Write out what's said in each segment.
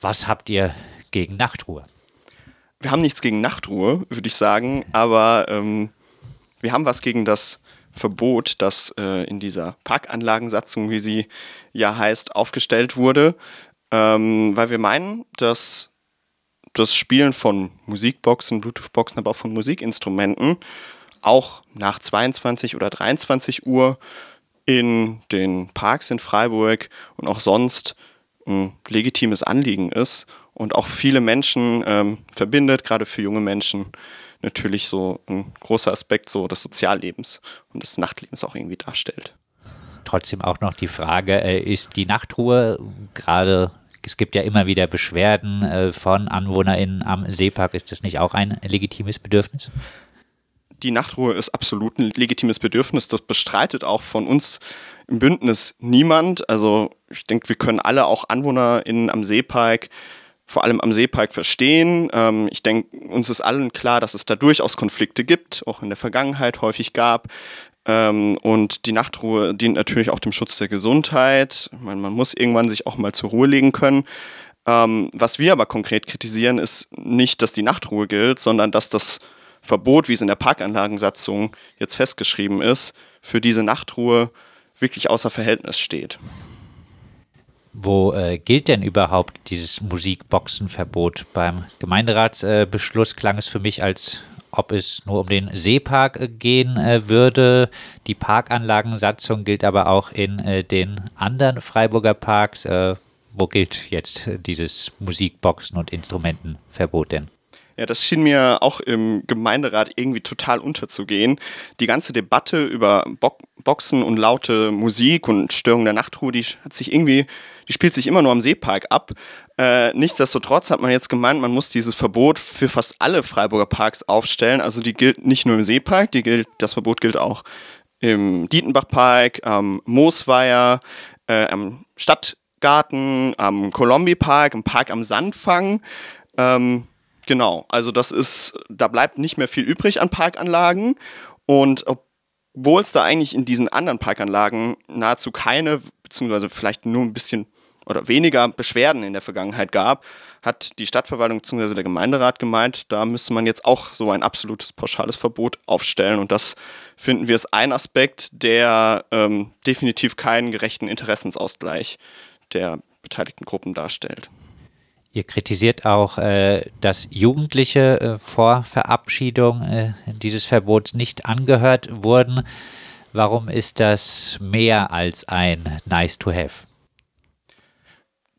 Was habt ihr gegen Nachtruhe? Wir haben nichts gegen Nachtruhe, würde ich sagen, aber ähm, wir haben was gegen das Verbot, das äh, in dieser Parkanlagensatzung, wie sie ja heißt, aufgestellt wurde, ähm, weil wir meinen, dass das Spielen von Musikboxen, Bluetooth-Boxen, aber auch von Musikinstrumenten auch nach 22 oder 23 Uhr in den Parks in Freiburg und auch sonst ein legitimes Anliegen ist und auch viele Menschen ähm, verbindet, gerade für junge Menschen natürlich so ein großer Aspekt so des Soziallebens und des Nachtlebens auch irgendwie darstellt. Trotzdem auch noch die Frage, äh, ist die Nachtruhe gerade es gibt ja immer wieder Beschwerden äh, von AnwohnerInnen am Seepark. Ist das nicht auch ein legitimes Bedürfnis? Die Nachtruhe ist absolut ein legitimes Bedürfnis. Das bestreitet auch von uns im Bündnis niemand. Also ich denke, wir können alle auch AnwohnerInnen am Seepark vor allem am Seepark verstehen. Ähm, ich denke, uns ist allen klar, dass es da durchaus Konflikte gibt, auch in der Vergangenheit häufig gab. Ähm, und die Nachtruhe dient natürlich auch dem Schutz der Gesundheit. Meine, man muss irgendwann sich auch mal zur Ruhe legen können. Ähm, was wir aber konkret kritisieren, ist nicht, dass die Nachtruhe gilt, sondern dass das Verbot, wie es in der Parkanlagensatzung jetzt festgeschrieben ist, für diese Nachtruhe wirklich außer Verhältnis steht. Wo äh, gilt denn überhaupt dieses Musikboxenverbot? Beim Gemeinderatsbeschluss äh, klang es für mich als ob es nur um den Seepark äh, gehen äh, würde. Die Parkanlagensatzung gilt aber auch in äh, den anderen Freiburger Parks. Äh, wo gilt jetzt dieses Musikboxen- und Instrumentenverbot denn? Ja, das schien mir auch im Gemeinderat irgendwie total unterzugehen. Die ganze Debatte über Bo Boxen und laute Musik und Störung der Nachtruhe, die hat sich irgendwie, die spielt sich immer nur am Seepark ab. Äh, nichtsdestotrotz hat man jetzt gemeint, man muss dieses Verbot für fast alle Freiburger Parks aufstellen. Also die gilt nicht nur im Seepark, die gilt, das Verbot gilt auch im Dietenbachpark, am Moosweiher, äh, am Stadtgarten, am Kolombi-Park, im Park am Sandfang. Ähm, Genau, also das ist, da bleibt nicht mehr viel übrig an Parkanlagen und obwohl es da eigentlich in diesen anderen Parkanlagen nahezu keine, beziehungsweise vielleicht nur ein bisschen oder weniger Beschwerden in der Vergangenheit gab, hat die Stadtverwaltung bzw. der Gemeinderat gemeint, da müsste man jetzt auch so ein absolutes pauschales Verbot aufstellen. Und das finden wir ist ein Aspekt, der ähm, definitiv keinen gerechten Interessensausgleich der beteiligten Gruppen darstellt. Ihr kritisiert auch, äh, dass Jugendliche äh, vor Verabschiedung äh, dieses Verbots nicht angehört wurden. Warum ist das mehr als ein Nice to Have?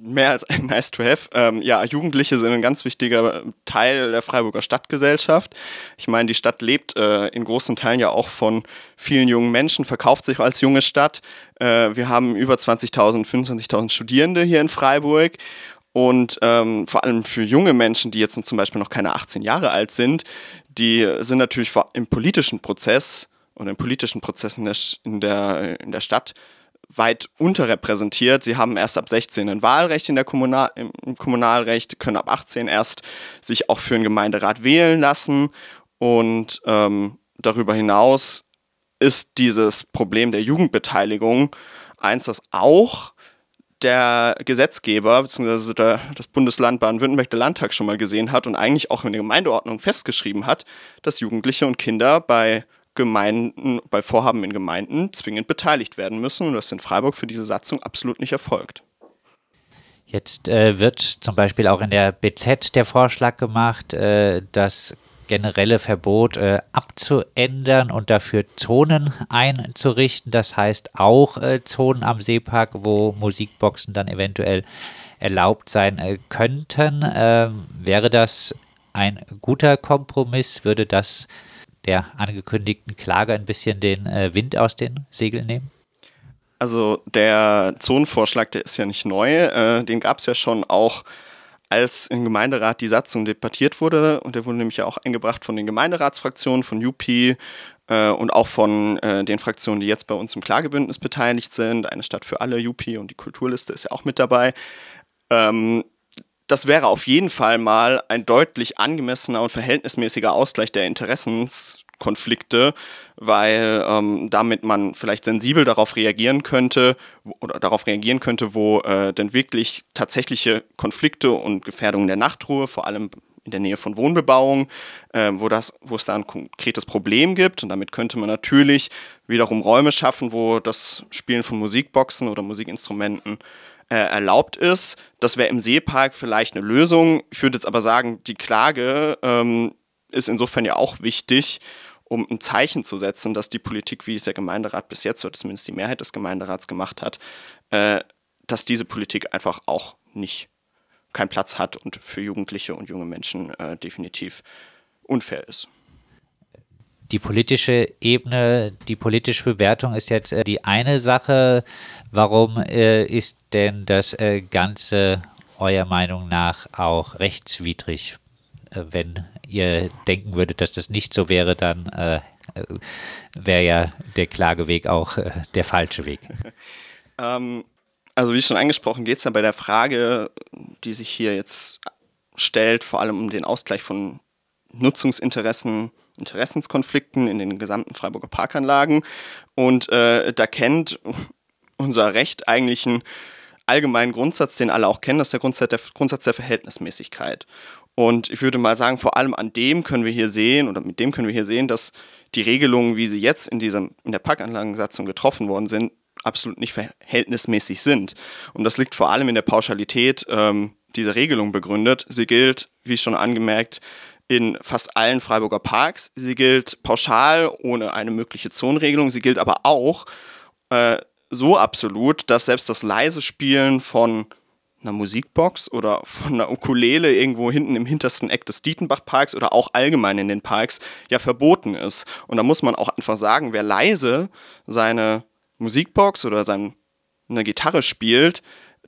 Mehr als ein Nice to Have. Ähm, ja, Jugendliche sind ein ganz wichtiger Teil der Freiburger Stadtgesellschaft. Ich meine, die Stadt lebt äh, in großen Teilen ja auch von vielen jungen Menschen, verkauft sich als junge Stadt. Äh, wir haben über 20.000, 25.000 Studierende hier in Freiburg und ähm, vor allem für junge Menschen, die jetzt zum Beispiel noch keine 18 Jahre alt sind, die sind natürlich im politischen Prozess und im politischen Prozess in der, in der, in der Stadt weit unterrepräsentiert. Sie haben erst ab 16 ein Wahlrecht in der Kommunal, im Kommunalrecht, können ab 18 erst sich auch für einen Gemeinderat wählen lassen. Und ähm, darüber hinaus ist dieses Problem der Jugendbeteiligung eins, das auch der Gesetzgeber bzw. das Bundesland Baden-Württemberg, der Landtag schon mal gesehen hat und eigentlich auch in der Gemeindeordnung festgeschrieben hat, dass Jugendliche und Kinder bei Gemeinden, bei Vorhaben in Gemeinden zwingend beteiligt werden müssen. Und das in Freiburg für diese Satzung absolut nicht erfolgt. Jetzt äh, wird zum Beispiel auch in der BZ der Vorschlag gemacht, äh, dass generelle Verbot äh, abzuändern und dafür Zonen einzurichten. Das heißt auch äh, Zonen am Seepark, wo Musikboxen dann eventuell erlaubt sein äh, könnten. Ähm, wäre das ein guter Kompromiss? Würde das der angekündigten Klage ein bisschen den äh, Wind aus den Segeln nehmen? Also der Zonenvorschlag, der ist ja nicht neu. Äh, den gab es ja schon auch als im Gemeinderat die Satzung debattiert wurde, und der wurde nämlich ja auch eingebracht von den Gemeinderatsfraktionen, von UP äh, und auch von äh, den Fraktionen, die jetzt bei uns im Klagebündnis beteiligt sind, eine Stadt für alle, UP und die Kulturliste ist ja auch mit dabei. Ähm, das wäre auf jeden Fall mal ein deutlich angemessener und verhältnismäßiger Ausgleich der Interessen Interessenskonflikte, weil ähm, damit man vielleicht sensibel darauf reagieren könnte oder darauf reagieren könnte, wo äh, denn wirklich tatsächliche Konflikte und Gefährdungen der Nachtruhe, vor allem in der Nähe von Wohnbebauung, äh, wo, das, wo es da ein konkretes Problem gibt. Und damit könnte man natürlich wiederum Räume schaffen, wo das Spielen von Musikboxen oder Musikinstrumenten äh, erlaubt ist. Das wäre im Seepark vielleicht eine Lösung. Ich würde jetzt aber sagen, die Klage ähm, ist insofern ja auch wichtig, um ein Zeichen zu setzen, dass die Politik, wie es der Gemeinderat bis jetzt, oder zumindest die Mehrheit des Gemeinderats gemacht hat, äh, dass diese Politik einfach auch nicht keinen Platz hat und für Jugendliche und junge Menschen äh, definitiv unfair ist. Die politische Ebene, die politische Bewertung ist jetzt äh, die eine Sache. Warum äh, ist denn das äh, Ganze eurer Meinung nach auch rechtswidrig? Äh, wenn ihr denken würdet, dass das nicht so wäre, dann äh, wäre ja der Klageweg auch der falsche Weg. ähm, also wie schon angesprochen, geht es ja bei der Frage, die sich hier jetzt stellt, vor allem um den Ausgleich von Nutzungsinteressen, Interessenskonflikten in den gesamten Freiburger Parkanlagen. Und äh, da kennt unser Recht eigentlich einen allgemeinen Grundsatz, den alle auch kennen, das ist der Grundsatz der, Grundsatz der Verhältnismäßigkeit. Und ich würde mal sagen, vor allem an dem können wir hier sehen, oder mit dem können wir hier sehen, dass die Regelungen, wie sie jetzt in, dieser, in der Parkanlagensatzung getroffen worden sind, absolut nicht verhältnismäßig sind. Und das liegt vor allem in der Pauschalität ähm, dieser Regelung begründet. Sie gilt, wie schon angemerkt, in fast allen Freiburger Parks. Sie gilt pauschal ohne eine mögliche Zonenregelung. Sie gilt aber auch äh, so absolut, dass selbst das leise Spielen von einer Musikbox oder von einer Ukulele irgendwo hinten im hintersten Eck des Dietenbach-Parks oder auch allgemein in den Parks ja verboten ist. Und da muss man auch einfach sagen, wer leise seine Musikbox oder seine Gitarre spielt,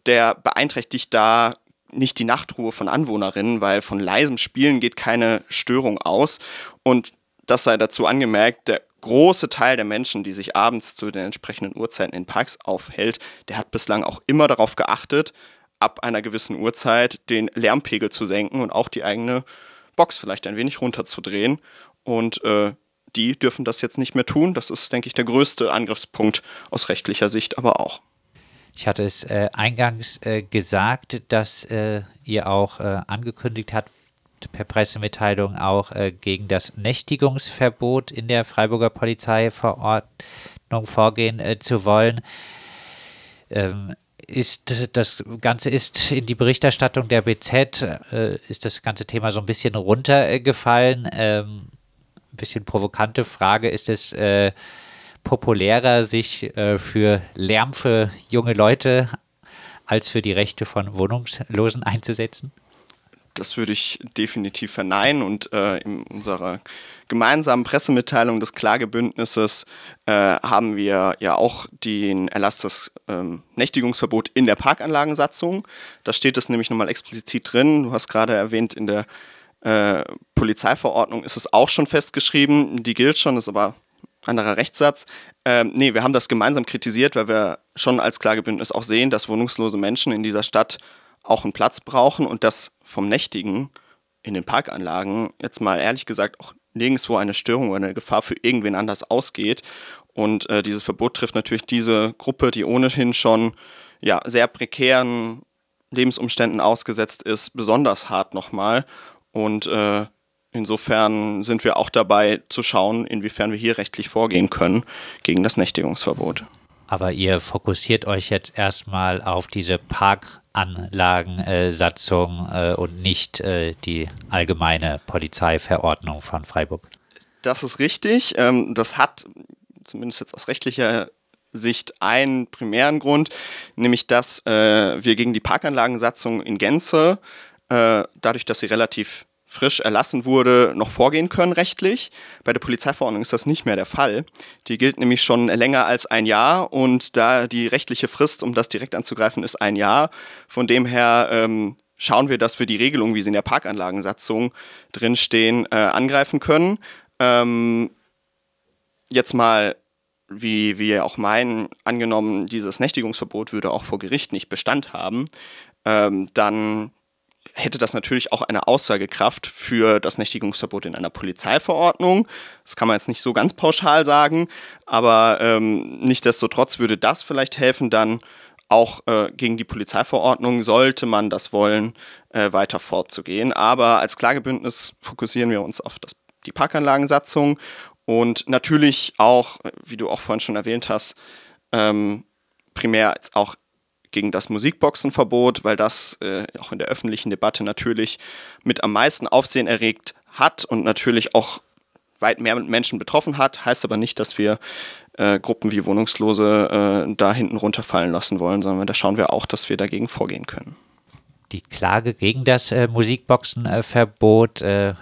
der beeinträchtigt da nicht die Nachtruhe von Anwohnerinnen, weil von leisem Spielen geht keine Störung aus. Und das sei dazu angemerkt, der große Teil der Menschen, die sich abends zu den entsprechenden Uhrzeiten in Parks aufhält, der hat bislang auch immer darauf geachtet, ab einer gewissen Uhrzeit den Lärmpegel zu senken und auch die eigene Box vielleicht ein wenig runterzudrehen. Und äh, die dürfen das jetzt nicht mehr tun. Das ist, denke ich, der größte Angriffspunkt aus rechtlicher Sicht, aber auch. Ich hatte es äh, eingangs äh, gesagt, dass äh, ihr auch äh, angekündigt habt, per Pressemitteilung auch äh, gegen das Nächtigungsverbot in der Freiburger Polizeiverordnung vorgehen zu wollen. Ähm, ist das Ganze ist in die Berichterstattung der BZ ist das ganze Thema so ein bisschen runtergefallen. Ähm, ein bisschen provokante Frage, ist es äh, populärer, sich äh, für Lärm für junge Leute als für die Rechte von Wohnungslosen einzusetzen? Das würde ich definitiv verneinen und äh, in unserer gemeinsamen Pressemitteilung des Klagebündnisses äh, haben wir ja auch den Erlass des ähm, Nächtigungsverbot in der Parkanlagensatzung. Da steht es nämlich nochmal explizit drin. Du hast gerade erwähnt, in der äh, Polizeiverordnung ist es auch schon festgeschrieben, die gilt schon, ist aber anderer Rechtssatz. Ähm, nee, wir haben das gemeinsam kritisiert, weil wir schon als Klagebündnis auch sehen, dass wohnungslose Menschen in dieser Stadt auch einen Platz brauchen und dass vom Nächtigen in den Parkanlagen jetzt mal ehrlich gesagt auch nirgendwo eine Störung oder eine Gefahr für irgendwen anders ausgeht. Und äh, dieses Verbot trifft natürlich diese Gruppe, die ohnehin schon ja, sehr prekären Lebensumständen ausgesetzt ist, besonders hart nochmal. Und äh, insofern sind wir auch dabei zu schauen, inwiefern wir hier rechtlich vorgehen können gegen das Nächtigungsverbot. Aber ihr fokussiert euch jetzt erstmal auf diese Parkanlagensatzung äh, und nicht äh, die allgemeine Polizeiverordnung von Freiburg. Das ist richtig. Ähm, das hat zumindest jetzt aus rechtlicher Sicht einen primären Grund, nämlich dass äh, wir gegen die Parkanlagensatzung in Gänze dadurch, dass sie relativ frisch erlassen wurde, noch vorgehen können rechtlich. Bei der Polizeiverordnung ist das nicht mehr der Fall. Die gilt nämlich schon länger als ein Jahr und da die rechtliche Frist, um das direkt anzugreifen, ist ein Jahr. Von dem her ähm, schauen wir, dass wir die Regelungen, wie sie in der Parkanlagensatzung drinstehen, äh, angreifen können. Ähm, jetzt mal wie wir auch meinen, angenommen, dieses Nächtigungsverbot würde auch vor Gericht nicht Bestand haben, ähm, dann hätte das natürlich auch eine Aussagekraft für das Nächtigungsverbot in einer Polizeiverordnung. Das kann man jetzt nicht so ganz pauschal sagen, aber ähm, nichtdestotrotz würde das vielleicht helfen, dann auch äh, gegen die Polizeiverordnung sollte man das wollen, äh, weiter fortzugehen. Aber als Klagebündnis fokussieren wir uns auf das, die Parkanlagensatzung und natürlich auch, wie du auch vorhin schon erwähnt hast, ähm, primär auch gegen das Musikboxenverbot, weil das äh, auch in der öffentlichen Debatte natürlich mit am meisten Aufsehen erregt hat und natürlich auch weit mehr Menschen betroffen hat. Heißt aber nicht, dass wir äh, Gruppen wie Wohnungslose äh, da hinten runterfallen lassen wollen, sondern da schauen wir auch, dass wir dagegen vorgehen können. Die Klage gegen das äh, Musikboxenverbot äh,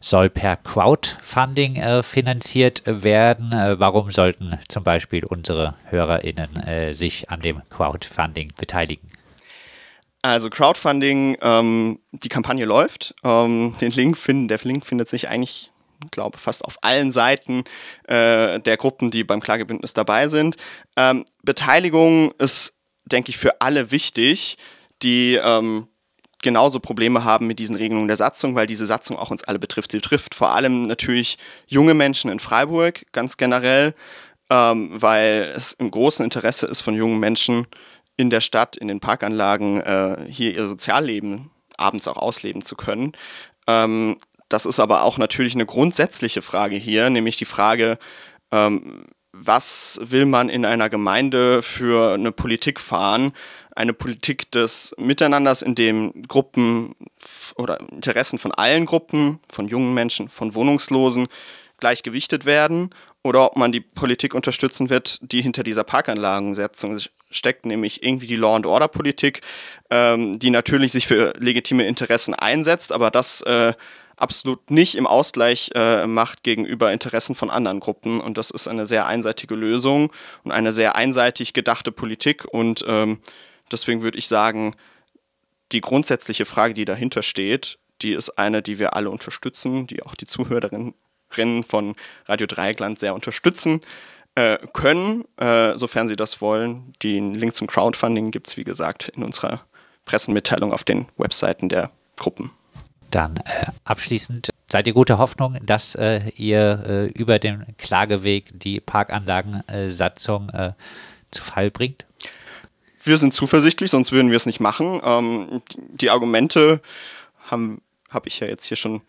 soll per Crowdfunding äh, finanziert werden. Äh, warum sollten zum Beispiel unsere HörerInnen äh, sich an dem Crowdfunding beteiligen? Also Crowdfunding, ähm, die Kampagne läuft. Ähm, den Link finden, der Link findet sich eigentlich, glaube fast auf allen Seiten äh, der Gruppen, die beim Klagebündnis dabei sind. Ähm, Beteiligung ist, denke ich, für alle wichtig, die ähm, genauso Probleme haben mit diesen Regelungen der Satzung, weil diese Satzung auch uns alle betrifft. Sie trifft vor allem natürlich junge Menschen in Freiburg ganz generell, ähm, weil es im großen Interesse ist von jungen Menschen in der Stadt, in den Parkanlagen, äh, hier ihr Sozialleben abends auch ausleben zu können. Ähm, das ist aber auch natürlich eine grundsätzliche Frage hier, nämlich die Frage, ähm, was will man in einer Gemeinde für eine Politik fahren? Eine Politik des Miteinanders, in dem Gruppen oder Interessen von allen Gruppen, von jungen Menschen, von Wohnungslosen gleichgewichtet werden oder ob man die Politik unterstützen wird, die hinter dieser Parkanlagensetzung steckt, nämlich irgendwie die Law and Order Politik, ähm, die natürlich sich für legitime Interessen einsetzt, aber das äh, absolut nicht im Ausgleich äh, macht gegenüber Interessen von anderen Gruppen. Und das ist eine sehr einseitige Lösung und eine sehr einseitig gedachte Politik. Und ähm, deswegen würde ich sagen, die grundsätzliche Frage, die dahinter steht, die ist eine, die wir alle unterstützen, die auch die Zuhörerinnen von Radio Dreieckland sehr unterstützen äh, können, äh, sofern sie das wollen. Den Link zum Crowdfunding gibt es, wie gesagt, in unserer Pressemitteilung auf den Webseiten der Gruppen. Dann äh, abschließend, seid ihr guter Hoffnung, dass äh, ihr äh, über den Klageweg die Parkanlagensatzung äh, zu Fall bringt? Wir sind zuversichtlich, sonst würden wir es nicht machen. Ähm, die Argumente habe hab ich ja jetzt hier schon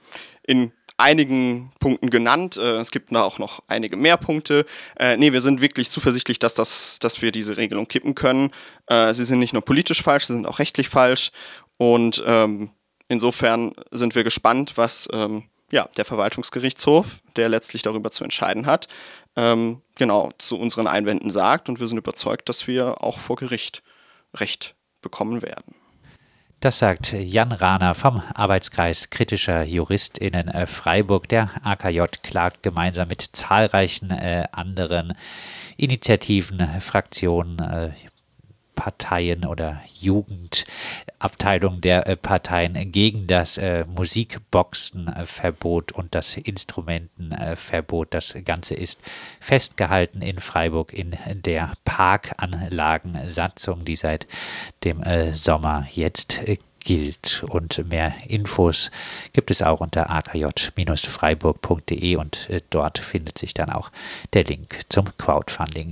in einigen Punkten genannt. Äh, es gibt da auch noch einige mehr Punkte. Äh, nee, wir sind wirklich zuversichtlich, dass, das, dass wir diese Regelung kippen können. Äh, sie sind nicht nur politisch falsch, sie sind auch rechtlich falsch. Und ähm, Insofern sind wir gespannt, was ähm, ja, der Verwaltungsgerichtshof, der letztlich darüber zu entscheiden hat, ähm, genau zu unseren Einwänden sagt. Und wir sind überzeugt, dass wir auch vor Gericht Recht bekommen werden. Das sagt Jan Rahner vom Arbeitskreis kritischer JuristInnen äh, Freiburg. Der AKJ klagt gemeinsam mit zahlreichen äh, anderen Initiativen, Fraktionen, äh, Parteien oder Jugendabteilungen der äh, Parteien gegen das äh, Musikboxenverbot und das Instrumentenverbot. Das Ganze ist festgehalten in Freiburg in der Parkanlagensatzung, die seit dem äh, Sommer jetzt gilt. Und mehr Infos gibt es auch unter akj-freiburg.de und dort findet sich dann auch der Link zum Crowdfunding.